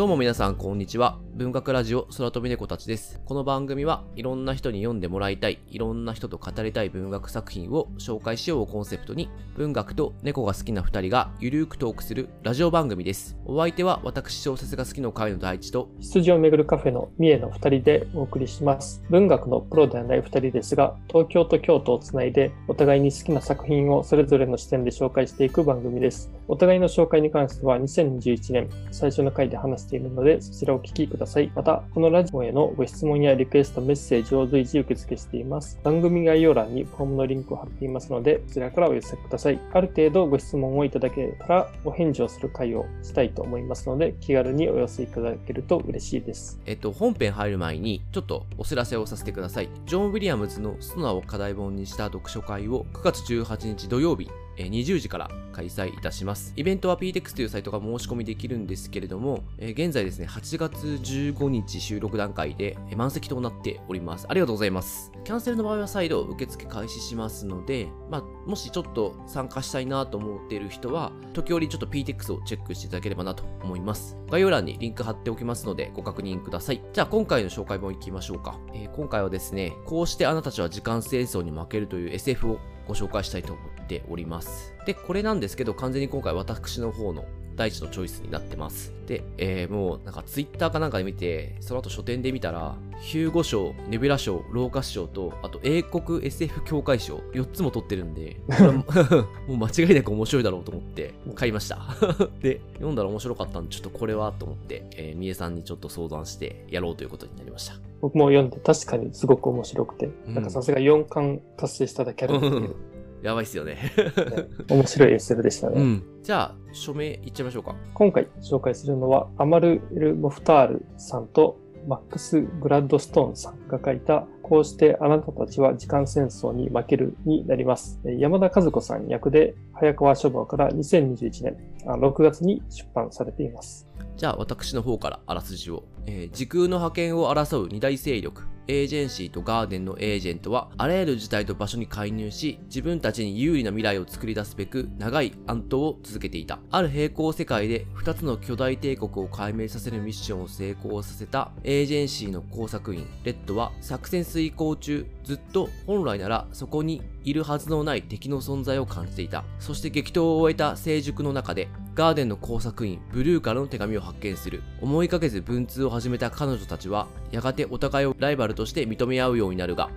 どうも皆さんこんにちは。文学ラジオ空飛び猫たちです。この番組はいろんな人に読んでもらいたい、いろんな人と語りたい文学作品を紹介しようをコンセプトに、文学と猫が好きな二人がゆるーくトークするラジオ番組です。お相手は私小説が好きの会の第一と、羊をめぐるカフェの三重の二人でお送りします。文学のプロではない二人ですが、東京と京都をつないで、お互いに好きな作品をそれぞれの視点で紹介していく番組です。お互いの紹介に関しては2021年最初の回で話しているので、そちらをお聞きください。また、このラジオへのご質問やリクエスト、メッセージを随時受付しています。番組概要欄にフォームのリンクを貼っていますので、こちらからお寄せください。ある程度ご質問をいただけたら、お返事をする回をしたいと思いますので、気軽にお寄せいただけると嬉しいです。えっと、本編入る前に、ちょっとお知らせをさせてください。ジョン・ウィリアムズのストナを課題本にした読書会を9月18日土曜日、え20時から開催いたします。イベントは PTEX というサイトが申し込みできるんですけれども、え現在ですね、8月15日収録段階で満席となっております。ありがとうございます。キャンセルの場合は再度受付開始しますので、まあ、もしちょっと参加したいなと思っている人は、時折ちょっと PTEX をチェックしていただければなと思います。概要欄にリンク貼っておきますので、ご確認ください。じゃあ今回の紹介本いきましょうか。えー、今回はですね、こうしてあなたたちは時間戦争に負けるという SF をご紹介したいと思っております。で、これなんですけど、完全に今回私の方の第一のチョイスになってます。で、えー、もうなんかツイッターかなんかで見て、その後書店で見たら、ヒューゴ賞、ネビュラ賞、ローカス賞と、あと英国 SF 協会賞、4つも取ってるんで、もう間違いなく面白いだろうと思って買いました。で、読んだら面白かったんで、ちょっとこれはと思って、えー、三重さんにちょっと相談してやろうということになりました。僕も読んで確かにすごく面白くて、うん、なんかさすが4巻達成しただけあるっていう。やばいっすよね 面白い SF でしたね。うん、じゃあ、署名いっちゃいましょうか。今回紹介するのは、アマル・エル・モフタールさんとマックス・グラッドストーンさんが書いた、こうしてあなたたちは時間戦争に負けるになります。山田和子さん役で、早川書房から2021年6月に出版されています。じゃあ、私の方からあらすじを。えー、時空の覇権を争う二大勢力、エージェンシーとガーデンのエージェントは、あらゆる事態と場所に介入し、自分たちに有利な未来を作り出すべく、長い暗闘を続けていた。ある平行世界で、二つの巨大帝国を解明させるミッションを成功させた、エージェンシーの工作員、レッドは、作戦遂行中、ずっと本来ならそこにいるはずのない敵の存在を感じていた。そして激闘を終えた成熟の中で、ガーデンの工作員、ブルーからの手紙を発見する。思いかけず文通を始めた彼女たちは、やがてお互いをライバルとして認め合うようになるが、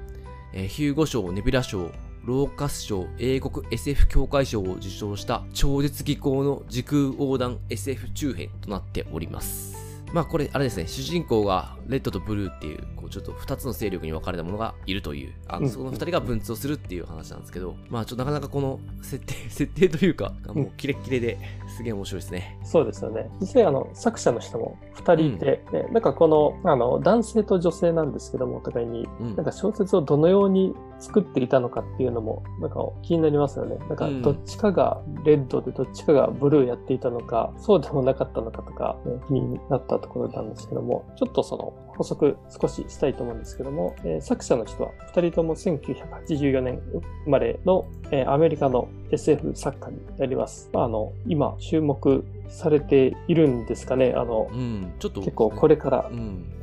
えー、ヒューゴ賞、ネビュラ賞、ローカス賞、英国 SF 協会賞を受賞した超絶技巧の時空横断 SF 中編となっております。まあこれ、あれですね、主人公がレッドとブルーってい、うちょっと二つの勢力に分かれたものがいるという、あの、その二人が分通をするっていう話なんですけど、まあちょっとなかなかこの設定、設定というか、もうキレッキレで、すげえ面白いですね。そうですよね。実際あの、作者の人も二人いて、うん、ね、なんかこの、あの、男性と女性なんですけども、お互いに、うん、なんか小説をどのように作っていたのかっていうのも、なんか気になりますよね。なんかどっちかがレッドでどっちかがブルーやっていたのか、そうでもなかったのかとか、ね、気になったところなんですけども、ちょっとその補足少ししたいと思うんですけども、えー、作者の人は2人とも1984年生まれの、えー、アメリカの SF 作家になります。まあ、あの今注目されているんですかね？あの、うん、ちょっと、結構これから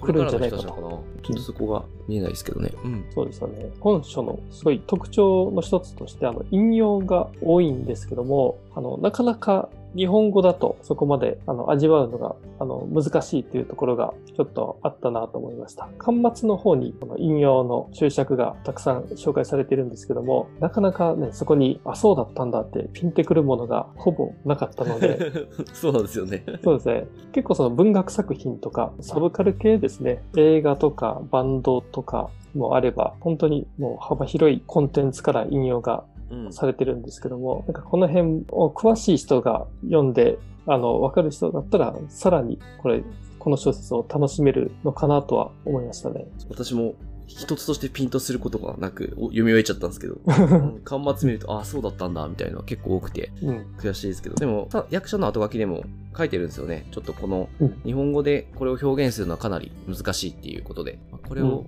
来るんじゃないかと。ちょっとそこが見えないですけどね。うん、そうですよね。本書のすごい特徴の一つとして、あの、引用が多いんですけども、あの、なかなか日本語だとそこまであの味わうのがあの難しいというところがちょっとあったなと思いました。端末の方にこの引用の注釈がたくさん紹介されているんですけども、なかなかね、そこに、あ、そうだったんだってピンてくるものがほぼなかったので。そうなんですよね。そうですね。結構その文学作品とかサブカル系ですね、映画とかバンドとかもあれば、本当にもう幅広いコンテンツから引用がされてるんですけども、うん、なんかこの辺を詳しい人が読んで、あの、わかる人だったら、さらにこれ、この小説を楽しめるのかなとは思いましたね。私も一つとしてピンとすることがなく読み終えちゃったんですけど、端末見ると、ああ、そうだったんだ、みたいな結構多くて、悔しいですけど、でも、役者の後書きでも書いてるんですよね。ちょっとこの、日本語でこれを表現するのはかなり難しいっていうことで、これを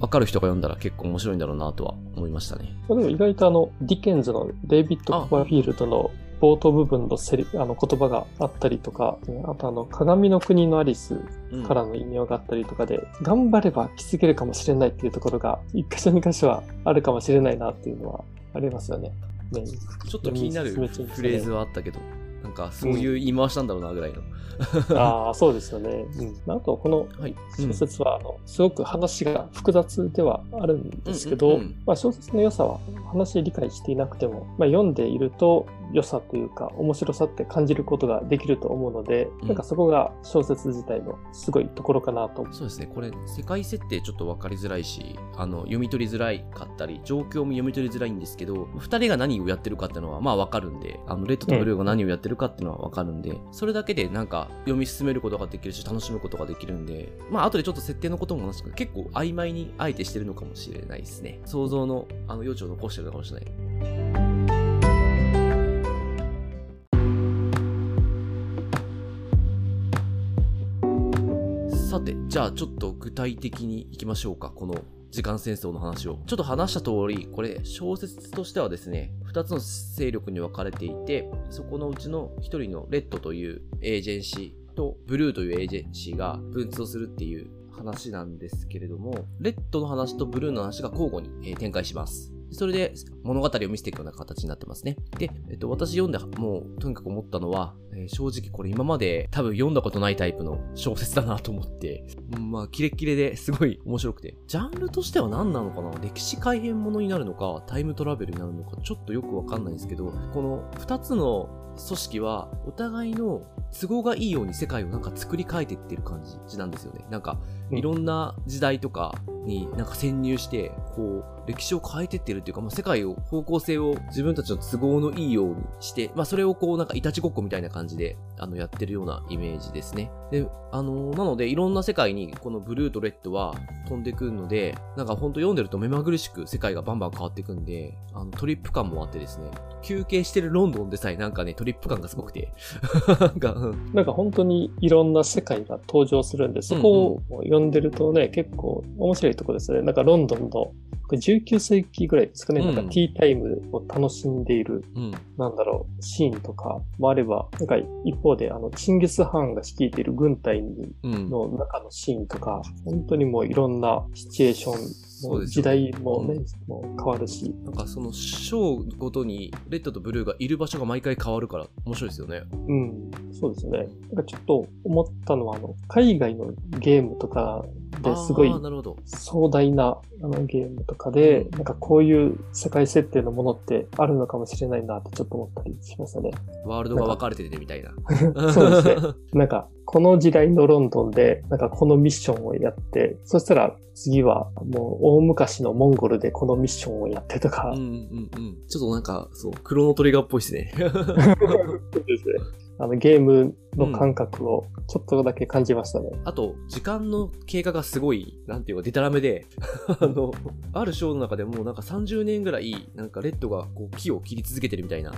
わかる人が読んだら結構面白いんだろうなとは思いましたね。でも意外とあの、ディケンズのデイビッド・コバーフィールドの冒頭部分のセリあの言葉があったりとか、あとあの、鏡の国のアリスからの異名があったりとかで、うん、頑張れば気づけるかもしれないっていうところが、一箇所二箇所はあるかもしれないなっていうのはありますよね。ねちょっと気になるフレーズはあったけど、なんかそういう言い回しなんだろうなぐらいの。うん、ああ、そうですよね。うん、あと、この小説は、あの、すごく話が複雑ではあるんですけど、まあ、小説の良さは話理解していなくても、まあ、読んでいると良さというか、面白さって感じることができると思うので、うん、なんかそこが小説自体のすごいところかなと。そうですね。これ、世界設定ちょっと分かりづらいし、あの、読み取りづらいかったり、状況も読み取りづらいんですけど、二人が何をやってるかっていうのは、まあ分かるんで、あの、レッドとブルーが何をやってるかっていうのは分かるんで、それだけでなんか読み進めることができるし、楽しむことができるんで、まあ後でちょっと設定のことも話すけど、結構曖昧にあえてしてるのかもしれないですね。想像のあの余地を残してるのかもしれない。さて、じゃあちょっと具体的にいきましょうか。この時間戦争の話を。ちょっと話した通り、これ小説としてはですね、2つの勢力に分かれていて、そこのうちの1人のレッドというエージェンシーとブルーというエージェンシーが分通するっていう話なんですけれども、レッドの話とブルーの話が交互に展開します。それで物語を見せていくような形になってますね。で、えっと、私読んでもうとにかく思ったのは、えー、正直これ今まで多分読んだことないタイプの小説だなと思って、まあ、キレッキレですごい面白くて。ジャンルとしては何なのかな？歴史改変ものになるのか、タイムトラベルになるのか、ちょっとよくわかんないんですけど、この二つの組織はお互いの都合がいいように世界をなんか作り変えていってる感じなんですよね。なんか、いろんな時代とかになんか潜入して、こう、歴史を変えてってるっていうか、まあ、世界を、方向性を自分たちの都合のいいようにして、まあ、それをこう、なんか、いたちごっこみたいな感じで、あの、やってるようなイメージですね。で、あのー、なので、いろんな世界に、このブルーとレッドは飛んでくるので、なんかほんと読んでると目まぐるしく世界がバンバン変わっていくんで、あの、トリップ感もあってですね、休憩してるロンドンでさえなんかね、トリップ感がすごくて、なんか、うん、なんか本当にいろんな世界が登場するんで、そこを読んでるとね、結構面白いところですね。なんかロンドンの19世紀ぐらいですかね、うん、なんかティータイムを楽しんでいる、うん、なんだろう、シーンとかもあれば、なんか一方で、あの、チンギス・ハンが率いている軍隊の中のシーンとか、うん、本当にもういろんなシチュエーションそうです時代もね、もう変わるし。なんかその章ごとに、レッドとブルーがいる場所が毎回変わるから面白いですよね。うん、そうですよね。なんかちょっと思ったのは、あの、海外のゲームとかですごい壮大なあのゲームとかで、なんかこういう世界設定のものってあるのかもしれないなってちょっと思ったりしましたね。ワールドが分かれててみたいな。そうですね。なんか、この時代のロンドンで、なんかこのミッションをやって、そしたら次はもう大昔のモンゴルでこのミッションをやってとか。うんうんうん。ちょっとなんか、そう、クロノトリガーっぽいですね。そうですね。あのゲームの感覚をちょっとだけ感じましたね。うん、あと、時間の経過がすごい、なんていうか、デタラメで、あの、あるショーの中でもうなんか30年ぐらい、なんかレッドがこう木を切り続けてるみたいな。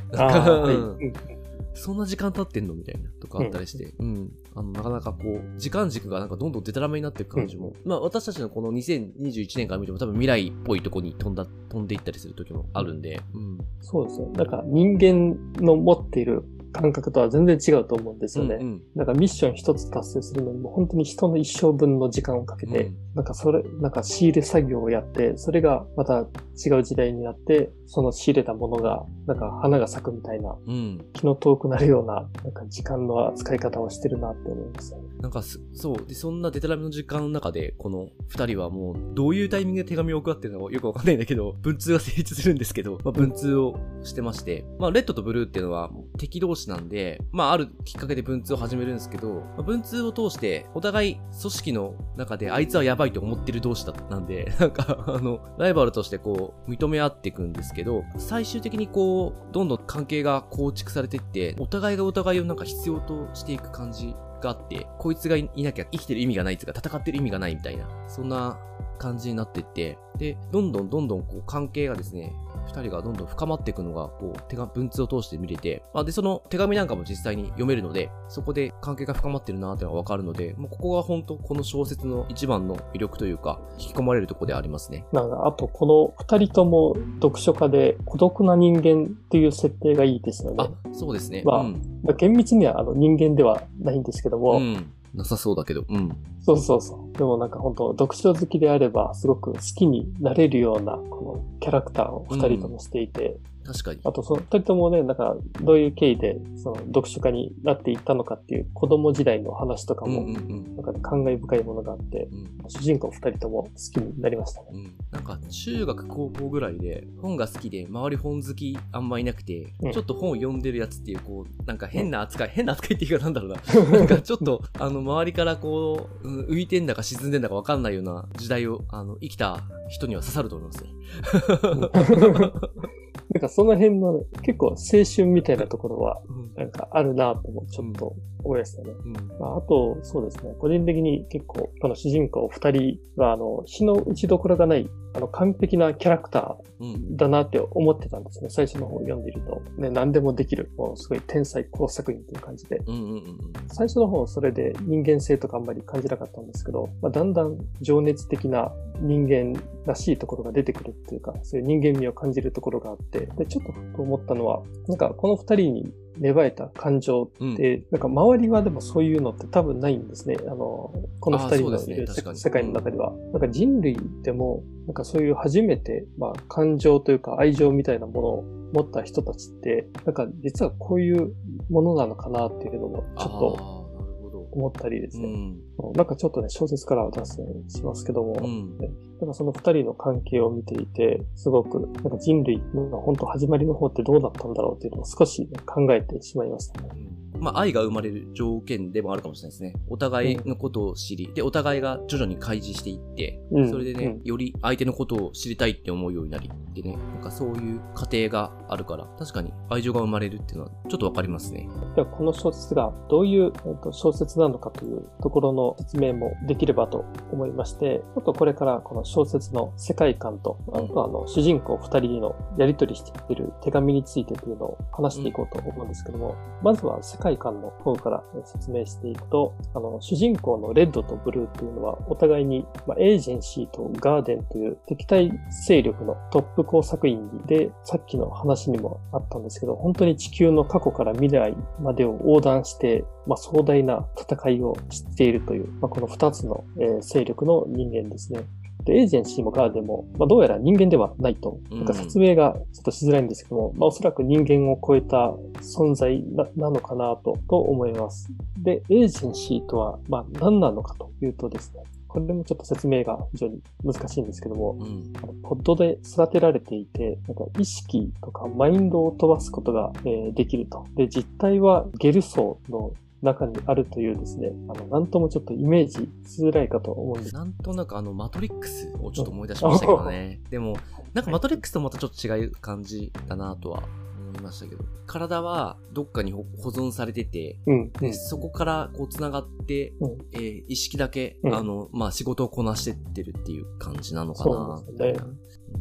そんな時間経ってんのみたいなとかあったりして、うん、うん、あの、なかなかこう、時間軸がなんかどんどんデタラメになっていく感じも、うん、まあ私たちのこの2021年から見ても多分未来っぽいとこに飛んだ、飛んでいったりする時もあるんで、うん。そうですね。なんか人間の持っている感覚とは全然違うと思うんですよね。うんうん、なんかミッション一つ達成するのにも本当に人の一生分の時間をかけて、うん、なんかそれ、なんか仕入れ作業をやって、それがまた違う時代になって、その仕入れたものが、なんか花が咲くみたいな、うん、気の遠くなるような、なんか時間の扱い方をしてるなって思いますね。なんかそう。で、そんなデタラメの時間の中で、この二人はもう、どういうタイミングで手紙を送ってるのかよくわかんないんだけど、文通が成立するんですけど、まあ、文通をしてまして、まあ、レッドとブルーっていうのは敵同士なんで、まあ、あるきっかけで文通を始めるんですけど、まあ、文通を通して、お互い組織の中であいつはやばいと思ってる同士だったんで、なんか、あの、ライバルとしてこう、認め合っていくんですけど、最終的にこう、どんどん関係が構築されていって、お互いがお互いをなんか必要としていく感じがあって、こいつがいなきゃ生きてる意味がないというか、戦ってる意味がないみたいな、そんな感じになっていって、で、どんどんどんどんこう関係がですね、二人がどんどん深まっていくのが、こう、手が、文通を通して見れて、まあ、で、その手紙なんかも実際に読めるので、そこで関係が深まってるなっていうのがわかるので、もうここが本当この小説の一番の魅力というか、引き込まれるところでありますね。なんか、あと、この二人とも読書家で孤独な人間っていう設定がいいですよね。あ、そうですね。まあ、うん。厳密にはあの人間ではないんですけども、うんなさそうだけど。うん。そうそうそう。でもなんか本当読書好きであれば、すごく好きになれるような、このキャラクターを二人ともしていて、確かに。あと、その二人ともね、なんか、どういう経緯で、その、読書家になっていったのかっていう子供時代の話とかも、なんか、ね、感慨深いものがあって、うん、主人公二人とも好きになりましたね。うん。なんか、中学、高校ぐらいで、本が好きで、周り本好きあんまいなくて、うん、ちょっと本を読んでるやつっていう、こう、なんか変な扱い、変な扱いっていうかなんだろうな。なんか、ちょっと、あの、周りからこう、浮いてんだか沈んでんだかわかんないような時代を、あの、生きた人には刺さると思いますね。なんかその辺の、ね、結構青春みたいなところは、なんかあるなともちょっと思いましたね。うん、まあ、あと、そうですね、個人的に結構、この主人公二人は、あの、死の打ちどころがない、あの、完璧なキャラクターだなって思ってたんですね。最初の方読んでいると。ね、何でもできる、もうすごい天才工作品という感じで。最初の方、それで人間性とかあんまり感じなかったんですけど、まあ、だんだん情熱的な人間らしいところが出てくるっていうか、そういう人間味を感じるところがあって、で、ちょっとふと思ったのは、なんかこの二人に芽生えた感情って、うん、なんか周りはでもそういうのって多分ないんですね。あの、この二人のいる、ね、世界の中では。うん、なんか人類でも、なんかそういう初めて、まあ感情というか愛情みたいなものを持った人たちって、なんか実はこういうものなのかなっていうのも、ちょっと思ったりですね。うん、なんかちょっとね、小説からは脱線しますけども、うん、ね、なんかその二人の関係を見ていて、すごく、なんか人類の本当始まりの方ってどうだったんだろうっていうのを少し、考えてしまいましたね。まあ、愛が生まれる条件でもあるかもしれないですね。お互いのことを知り、うん、で、お互いが徐々に開示していって、うん、それでね、うん、より相手のことを知りたいって思うようになり、でね、なんかそういう過程があるから、確かに愛情が生まれるっていうのはちょっとわかりますね。では、この小説がどういう、えっと、小説なのかというところの説明もできればと思いまして、ちょっとこれからこの小説の世界観と、あとはあの、主人公二人のやりとりしている手紙についてというのを話していこうと思うんですけども、まずは世界観の方から説明していくと、あの、主人公のレッドとブルーっていうのは、お互いに、まあ、エージェンシーとガーデンという敵対勢力のトップ工作員で、さっきの話にもあったんですけど、本当に地球の過去から未来までを横断して、まあ、壮大な戦いを知っているという、まあ、この二つの、えー、勢力の人間ですね。で、エージェンシーもガーデンも、まあ、どうやら人間ではないと。なんか説明がちょっとしづらいんですけども、うん、まあ、おそらく人間を超えた存在ななのかなと、と思います。で、エージェンシーとは、まあ、何なのかというとですね、これもちょっと説明が非常に難しいんですけども、うん、ポッドで育てられていて、なんか意識とかマインドを飛ばすことが、えー、できると。で、実態はゲル層の中にあるというですね、あの、なんともちょっとイメージしづらいかと思うんです。なんとなくあの、マトリックスをちょっと思い出しましたけどね。でも、なんかマトリックスとまたちょっと違う感じだなとはましたけど、体はどっかに保存されてて、うん、でそこからこう繋がって、うん、えー、意識だけ、うん、あの、まあ、仕事をこなしてってるっていう感じなのかな。そうですね。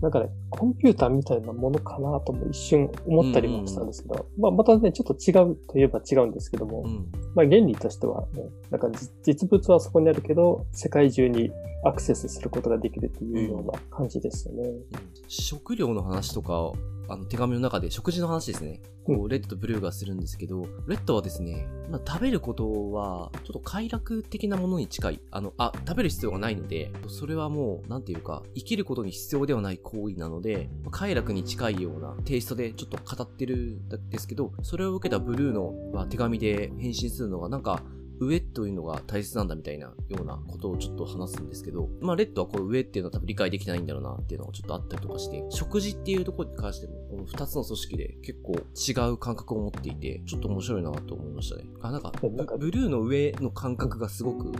なんかね、コンピューターみたいなものかなとも一瞬思ったりもしたんですけど、まあまたね、ちょっと違うといえば違うんですけども、うん、まあ原理としてはね、なんか実物はそこにあるけど、世界中にアクセスすることができるというような感じですよね。うん、食料の話とかあの手紙の中で食事の話ですね。こう、レッドとブルーがするんですけど、レッドはですね、まあ、食べることは、ちょっと快楽的なものに近い。あの、あ、食べる必要がないので、それはもう、なんていうか、生きることに必要ではない行為なので、快楽に近いようなテイストでちょっと語ってるんですけど、それを受けたブルーの、まあ、手紙で返信するのが、なんか、上というのが大切なんだみたいなようなことをちょっと話すんですけど、まあ、レッドはこの上っていうのは多分理解できないんだろうなっていうのがちょっとあったりとかして、食事っていうところに関しても、この二つの組織で結構違う感覚を持っていて、ちょっと面白いなと思いましたね。あ、なんか、ブルーの上の感覚がすごく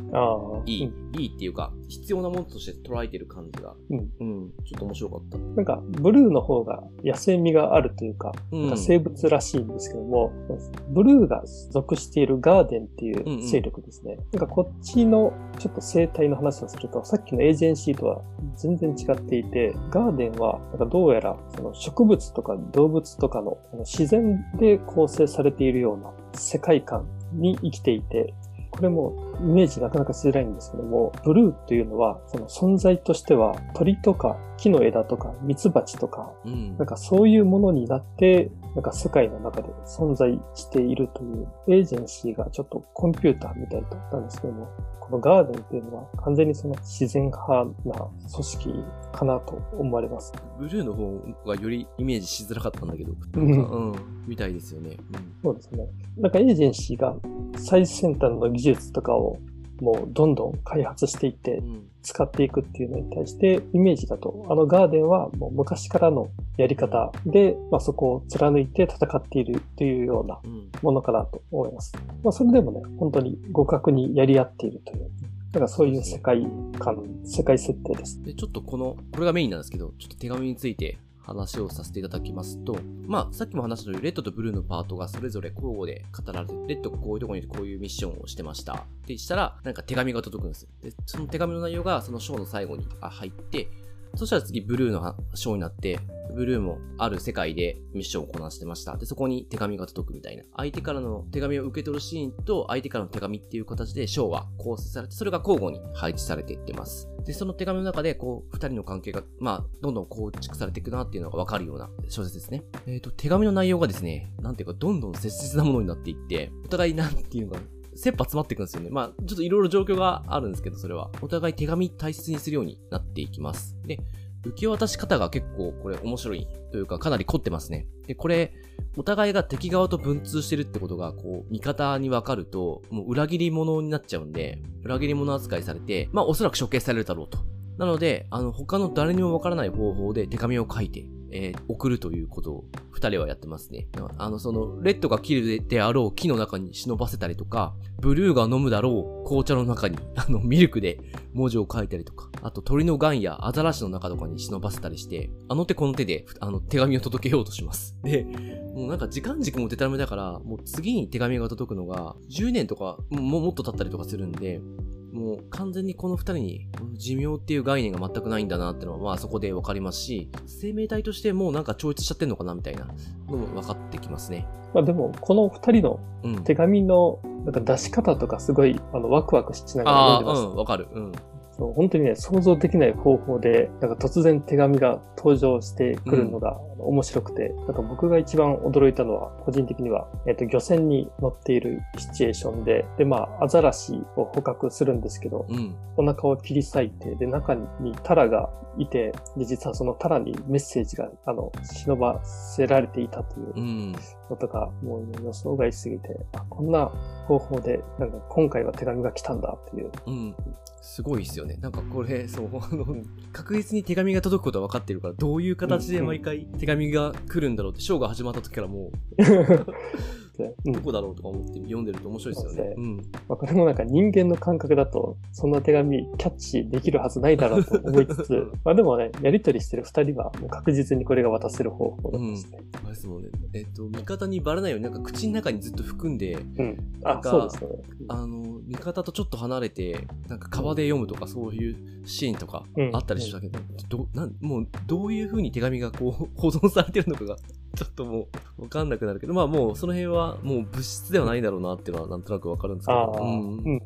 いい、いいっていうか、必要なものとして捉えてる感じが、うん、うん、ちょっと面白かった。なんか、ブルーの方が野生味があるというか、なんか生物らしいんですけども、ブルーが属しているガーデンっていう勢力ですね。なんかこっちのちょっと生態の話をすると、さっきのエージェンシーとは全然違っていて、ガーデンはなんかどうやらその植物とか動物とかの自然で構成されているような世界観に生きていて、これもイメージなかなかしづらいんですけども、ブルーというのは、その存在としては鳥とか木の枝とかミツバチとか、うん、なんかそういうものになって、なんか世界の中で存在しているというエージェンシーがちょっとコンピューターみたいだったんですけども、このガーデンっていうのは完全にその自然派な組織かなと思われます。ブルーの方がよりイメージしづらかったんだけど、うん、うん、みたいですよね、うん、そうですね。なんかエージェンシーが最先端の技術とかをもうどんどん開発していって使っていくっていうのに対してイメージだと、あのガーデンはもう昔からのやり方で、まあ、そこを貫いて戦っているというようなものかなと思います。まあ、それでもね、本当に互角にやり合っているという、なんかそういう世界観、世界設定です。で、ちょっとこの、これがメインなんですけど、ちょっと手紙について話をさせていただきますと、まあ、さっきも話した通り、レッドとブルーのパートがそれぞれ交互で語られて、レッドがこういうとこにこういうミッションをしてました。ってしたら、なんか手紙が届くんですよ。で、その手紙の内容がその章の最後に入って、そしたら次ブルーの章になって、ブルーもある世界でミッションをこなしてました。で、そこに手紙が届くみたいな。相手からの手紙を受け取るシーンと相手からの手紙っていう形で章は構成されて、それが交互に配置されていってます。で、その手紙の中で、こう、二人の関係が、まあ、どんどん構築されていくなっていうのがわかるような小説ですね。えっ、ー、と、手紙の内容がですね、なんていうか、どんどん切実なものになっていって、お互いなんていうのか、切羽詰まっていくんですよね。まあ、ちょっといろいろ状況があるんですけど、それは。お互い手紙大切にするようになっていきます。で、受け渡し方が結構これ面白いというかかなり凝ってますね。で、これ、お互いが敵側と文通してるってことが、こう、味方に分かると、もう裏切り者になっちゃうんで、裏切り者扱いされて、まあおそらく処刑されるだろうと。なので、あの、他の誰にも分からない方法で手紙を書いて、えー、送るということを二人はやってますね。あの、その、レッドが切るであろう木の中に忍ばせたりとか、ブルーが飲むだろう紅茶の中に、あの、ミルクで文字を書いたりとか、あと鳥の癌やアザラシの中とかに忍ばせたりして、あの手この手で、あの、手紙を届けようとします。で、もうなんか時間軸もデタラメだから、もう次に手紙が届くのが、10年とか、ももっと経ったりとかするんで、もう完全にこの二人に寿命っていう概念が全くないんだなってのは、まあそこでわかりますし、生命体としてもうなんか超越しちゃってんのかなみたいなのも分かってきますね。まあでも、この二人の手紙のなんか出し方とかすごい、あのワクワクしながら読んでます。うん、わかる。うん。そう本当にね、想像できない方法で、なんか突然手紙が登場してくるのが面白くて、うん、なんか僕が一番驚いたのは、個人的には、えっ、ー、と、漁船に乗っているシチュエーションで、で、まあ、アザラシを捕獲するんですけど、うん、お腹を切り裂いて、で、中にタラがいて、で、実はそのタラにメッセージが、あの、忍ばせられていたというのとか、うん、もう予想外すぎて、あ、こんな方法で、なんか今回は手紙が来たんだっていう、うん、すごいっすよね。なんかこれ、そう、あの、確実に手紙が届くことは分かってるから、どういう形で毎回手紙が来るんだろうって、ショーが始まった時からもう、どこだろうとか思って読んでると面白いですよね。うん。まあ、これもなんか人間の感覚だと、そんな手紙キャッチできるはずないだろうと 思いつつ、まあでもね、やりとりしてる二人はもう確実にこれが渡せる方法ですね。うん。ですもんね。えっ、と、味方にバレないようになんか口の中にずっと含んで、うん。あ、そうですね。あの、味方とちょっと離れて、なんか川で読むとかそういうシーンとかあったりしたけど、うん、どなんもうどういう風に手紙がこう 保存されてるのかがちょっともうわかんなくなるけど、まあもうその辺はもう物質ではないだろうなっていうのはなんとなくわかるんですけど、うん、うん、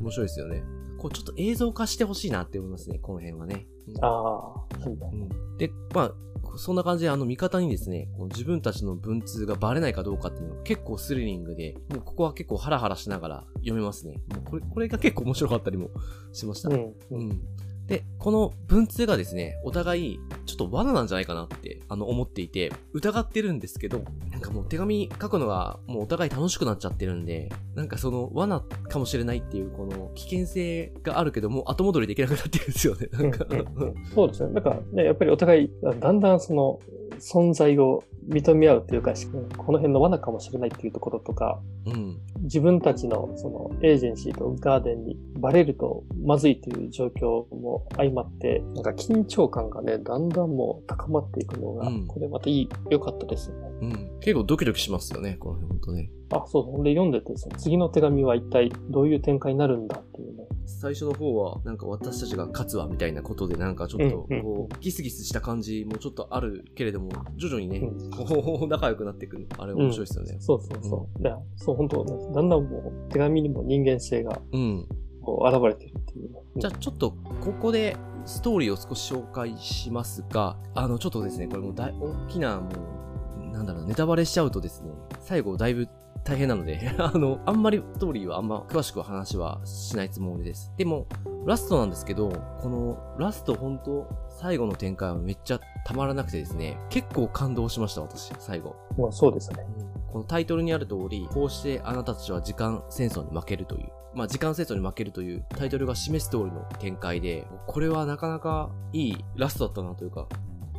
面白いですよね。こうちょっと映像化してほしいなって思いますね、この辺はね。ああ、そうだ。うん、で、まあ、そんな感じであの味方にですね、この自分たちの文通がバレないかどうかっていうのが結構スリリングで、もうここは結構ハラハラしながら読めますね。もうこれ、これが結構面白かったりもしました。うん、うんで、この文通がですね、お互い、ちょっと罠なんじゃないかなって、あの、思っていて、疑ってるんですけど、なんかもう手紙書くのが、もうお互い楽しくなっちゃってるんで、なんかその、罠っかもしれないっていう、この、危険性があるけども、後戻りできなくなってるんですよね、なんか。そうですね。なんかね、やっぱりお互い、だんだんその、存在を認め合うというか、この辺の罠かもしれないっていうところとか、うん、自分たちのそのエージェンシーとガーデンにバレるとまずいという状況も相まって、なんか緊張感がね、だんだんもう高まっていくのが、うん、これまたいい、良かったですよね。うん。結構ドキドキしますよね、この辺本当ね。あ、そうそう。で、読んでて、その次の手紙は一体どういう展開になるんだっていうね。最初の方は、なんか私たちが勝つわみたいなことで、なんかちょっと、こう、ギスギスした感じもちょっとあるけれども、徐々にね、こう、仲良くなっていくあれ面白いですよね。そうそうそう。いや、そう、本当だんだんもう、手紙にも人間性が、うん。こう、現れてるっていう、じゃあ、ちょっと、ここで、ストーリーを少し紹介しますが、あの、ちょっとですね、これも大、大きな、もう、なんだろう、ネタバレしちゃうとですね、最後だいぶ大変なので あの、あんまりストーリーはあんま詳しく話はしないつもりです。でも、ラストなんですけど、このラスト本当最後の展開はめっちゃたまらなくてですね、結構感動しました、私、最後。まあそうですね。このタイトルにある通り、こうしてあなたたちは時間戦争に負けるという、まあ時間戦争に負けるというタイトルが示す通りの展開で、これはなかなかいいラストだったなというか、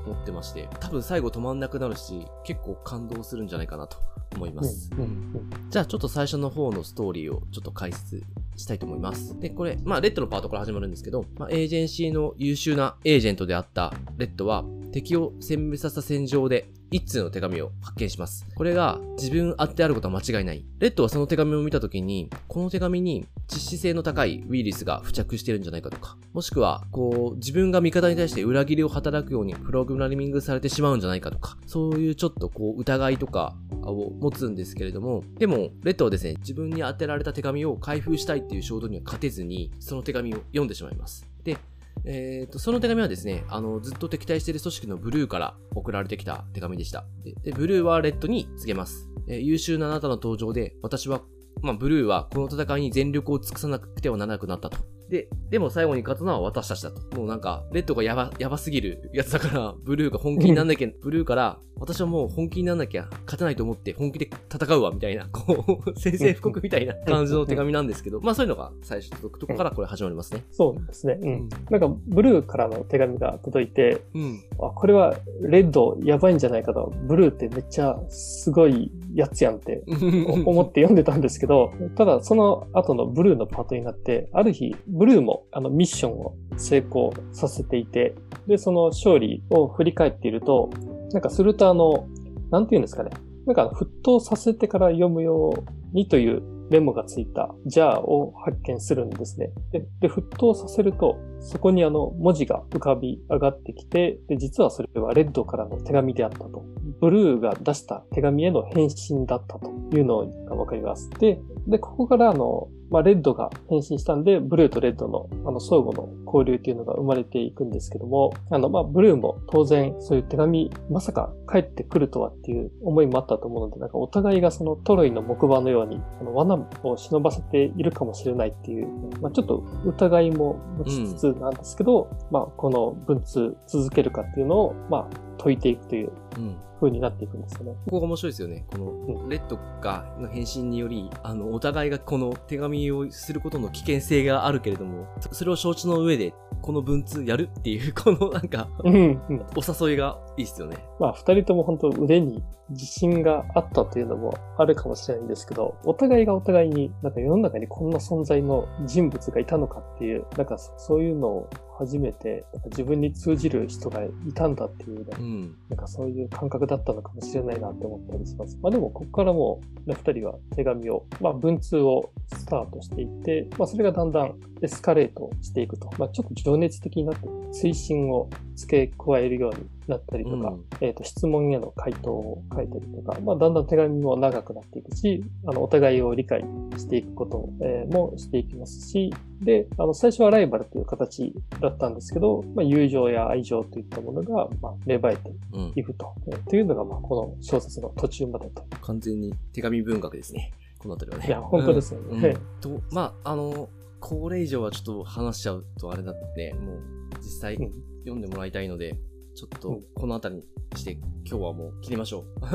思ってまして、多分最後止まんなくなるし、結構感動するんじゃないかなと思います。うんうんうん、じゃあちょっと最初の方のストーリーをちょっと解説したいと思います。で、これ、まあ、レッドのパートから始まるんですけど、まあ、エージェンシーの優秀なエージェントであったレッドは、敵を殲滅させた戦場で一通の手紙を発見します。これが自分あってあることは間違いない。レッドはその手紙を見た時に、この手紙に致死性の高いウイルスが付着してるんじゃないかとか、もしくは、こう、自分が味方に対して裏切りを働くようにプログラミングされてしまうんじゃないかとか、そういうちょっとこう、疑いとかを持つんですけれども、でも、レッドはですね、自分に当てられた手紙を開封したいっていう衝動には勝てずに、その手紙を読んでしまいます。で、えっ、ー、と、その手紙はですね、あの、ずっと敵対している組織のブルーから送られてきた手紙でした。で、でブルーはレッドに告げます。えー、優秀なあなたの登場で、私は、まあ、ブルーはこの戦いに全力を尽くさなくてはならなくなったと。で、でも最後に勝つのは私たちだと。もうなんか、レッドがやば、やばすぎるやつだから、ブルーが本気になんなきゃ、ブルーから、私はもう本気になんなきゃ勝てないと思って本気で戦うわ、みたいな、こう、宣戦布告みたいな感じの手紙なんですけど、まあそういうのが最初届くとこからこれ始まりますね。そうですね。うん。なんか、ブルーからの手紙が届いて、うん。あ、これはレッドやばいんじゃないかと、ブルーってめっちゃすごいやつやんって 思って読んでたんですけど、ただその後のブルーのパートになって、ある日、ブルーもあのミッションを成功させていて、で、その勝利を振り返っていると、なんかするとあの、なんて言うんですかね。なんか沸騰させてから読むようにというメモがついたジャーを発見するんですね。で、で沸騰させると、そこにあの文字が浮かび上がってきて、で、実はそれはレッドからの手紙であったと。ブルーが出した手紙への返信だったというのがわかります。で、で、ここからあの、まあ、レッドが変身したんで、ブルーとレッドの、あの、相互の交流っていうのが生まれていくんですけども、あの、まあ、ブルーも当然、そういう手紙、まさか帰ってくるとはっていう思いもあったと思うので、なんかお互いがそのトロイの木馬のように、あの、罠を忍ばせているかもしれないっていう、まあ、ちょっと疑いも持ちつつなんですけど、まあ、この文通続けるかっていうのを、まあ、解いていくという、うん風になっていくんですよね。ここが面白いですよね。この、レッドが、の返信により、あの、お互いがこの手紙をすることの危険性があるけれども、それを承知の上で、この文通やるっていう、このなんか、うんうん、お誘いがいいっすよね。まあ、二人とも本当腕に自信があったというのもあるかもしれないんですけど、お互いがお互いに、なんか世の中にこんな存在の人物がいたのかっていう、なんかそういうのを初めて自分に通じる人がいたんだっていうね、うん、なんかそういう感覚だったのかもしれないなって思ったりします。まあでもここからもう、ね、二人は手紙を、まあ文通をスタートしていって、まあそれがだんだんエスカレートしていくと、まあちょっと情熱的になって、推進を付け加えるようになったりとか、うん、えっ、ー、と、質問への回答を書いたりとか、まあ、だんだん手紙も長くなっていくし、あの、お互いを理解していくことえもしていきますし、で、あの、最初はライバルという形だったんですけど、まあ、友情や愛情といったものが、まあ、芽生えていくと、うん、えー、というのが、まあ、この小説の途中までと。完全に手紙文学ですね。このあたりはね。いや、本当ですよね。うんと、まあ、あの、これ以上はちょっと話しちゃうとあれだって、もう実際読んでもらいたいので、ちょっとこの辺りにして今日はもう切りましょう。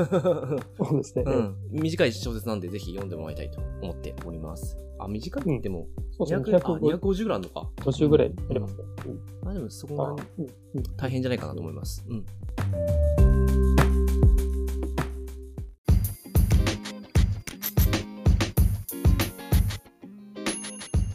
そうですね。うん。短い小説なんでぜひ読んでもらいたいと思っております。あ、短いっても、そうそう250ぐらいあるのか。途中ぐらいありますね。うん。あ、でもそこが大変じゃないかなと思います。うん。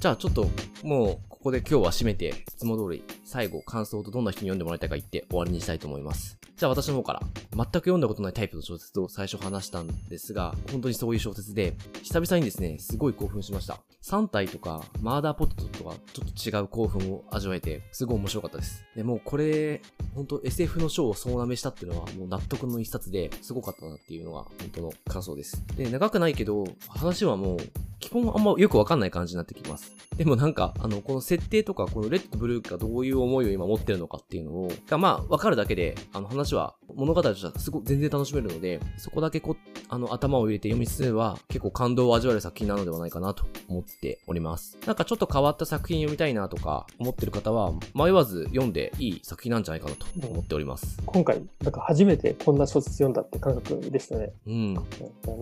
じゃあちょっと、もう、ここで今日は締めて、いつも通り、最後、感想とどんな人に読んでもらいたいか言って終わりにしたいと思います。じゃあ私の方から、全く読んだことないタイプの小説を最初話したんですが、本当にそういう小説で、久々にですね、すごい興奮しました。3体とか、マーダーポットとはちょっと違う興奮を味わえて、すごい面白かったです。で、もうこれ、本当 SF の章を総なめしたっていうのは、もう納得の一冊ですごかったなっていうのが、本当の感想です。で、長くないけど、話はもう、基本あんまよくわかんない感じになってきます。でもなんか、あの、この設定とか、このレッドブルーがどういう思いを今持ってるのかっていうのを、が、まあ、わかるだけで、あの話は、物語としてはすごく全然楽しめるので、そこだけこあの、頭を入れて読み進めば、結構感動を味わえる作品なのではないかなと思っております。なんかちょっと変わった作品読みたいなとか思ってる方は、迷わず読んでいい作品なんじゃないかなと思っております。今回、なんか初めてこんな小説読んだって感覚でしたね。うん。なん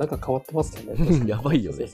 か変わってますよね。やばいよね。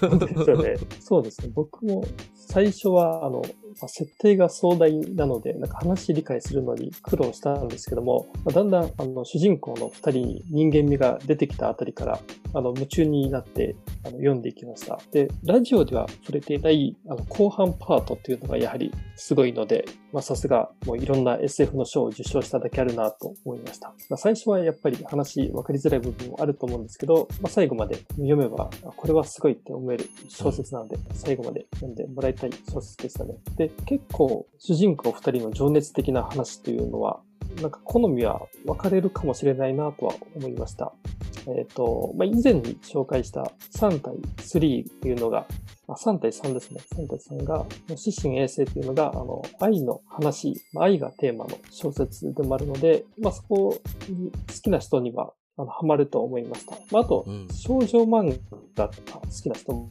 本当ですよね。そうですね。僕も最初は、あの、まあ、設定が壮大なので、なんか話理解するのに苦労したんですけども、まあ、だんだんあの主人公の二人に人間味が出てきたあたりから、あの夢中になってあの読んでいきました。で、ラジオでは触れていないあの後半パートっていうのがやはりすごいので、まあさすがもういろんな SF の賞を受賞しただけあるなと思いました。まあ、最初はやっぱり話分かりづらい部分もあると思うんですけど、まあ、最後まで読めば、これはすごいって思える小説なので、最後まで読んでもらいたい小説でしたね。で、で結構主人公二人の情熱的な話というのは、なんか好みは分かれるかもしれないなとは思いました。えっ、ー、と、まあ、以前に紹介した3対3っていうのが、あ3対3ですね。3対3が、死神衛星っていうのが、あの、愛の話、愛がテーマの小説でもあるので、まあ、そこに好きな人にはあの、ハマると思いました。まあ、あと、うん、少女漫画とか好きな人も、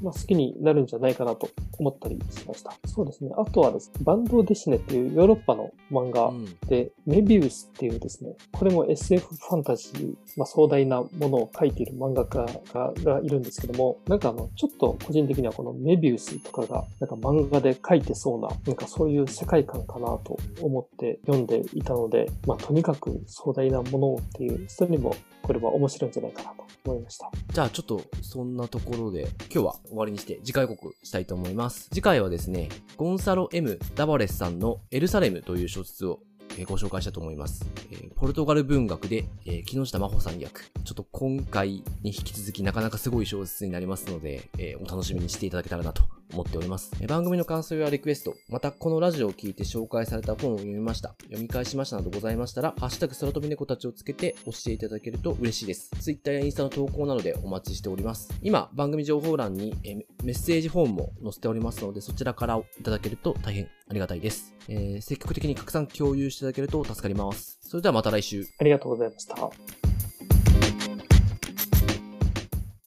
まあ、好きになるんじゃないかなと思ったりしました。そうですね。あとはですね、バンドデシネっていうヨーロッパの漫画で、うん、メビウスっていうですね、これも SF ファンタジー、まあ、壮大なものを描いている漫画家ががいるんですけども、なんかあの、ちょっと個人的にはこのメビウスとかが、なんか漫画で描いてそうな、なんかそういう世界観かなと思って読んでいたので、まあ、とにかく壮大なものっていう、にもこれは面白いんじゃないかなと思いました。じゃあちょっとそんなところで今日は終わりにして次回告したいと思います。次回はですね、ゴンサロ M・ ダバレスさんのエルサレムという小説をご紹介したと思います。え、ポルトガル文学で、え、木下真帆さん役。ちょっと今回に引き続きなかなかすごい小説になりますので、え、お楽しみにしていただけたらなと思っております。番組の感想やリクエスト、またこのラジオを聞いて紹介された本を読みました、読み返しましたなどございましたら、ハッシュタグ空飛び猫たちをつけて教えていただけると嬉しいです。Twitter やインスタの投稿などでお待ちしております。今、番組情報欄にえメッセージフォームも載せておりますので、そちらからいただけると大変ありがたいです。えー、積極的に拡散共有していただけると助かります。それではまた来週。ありがとうございました。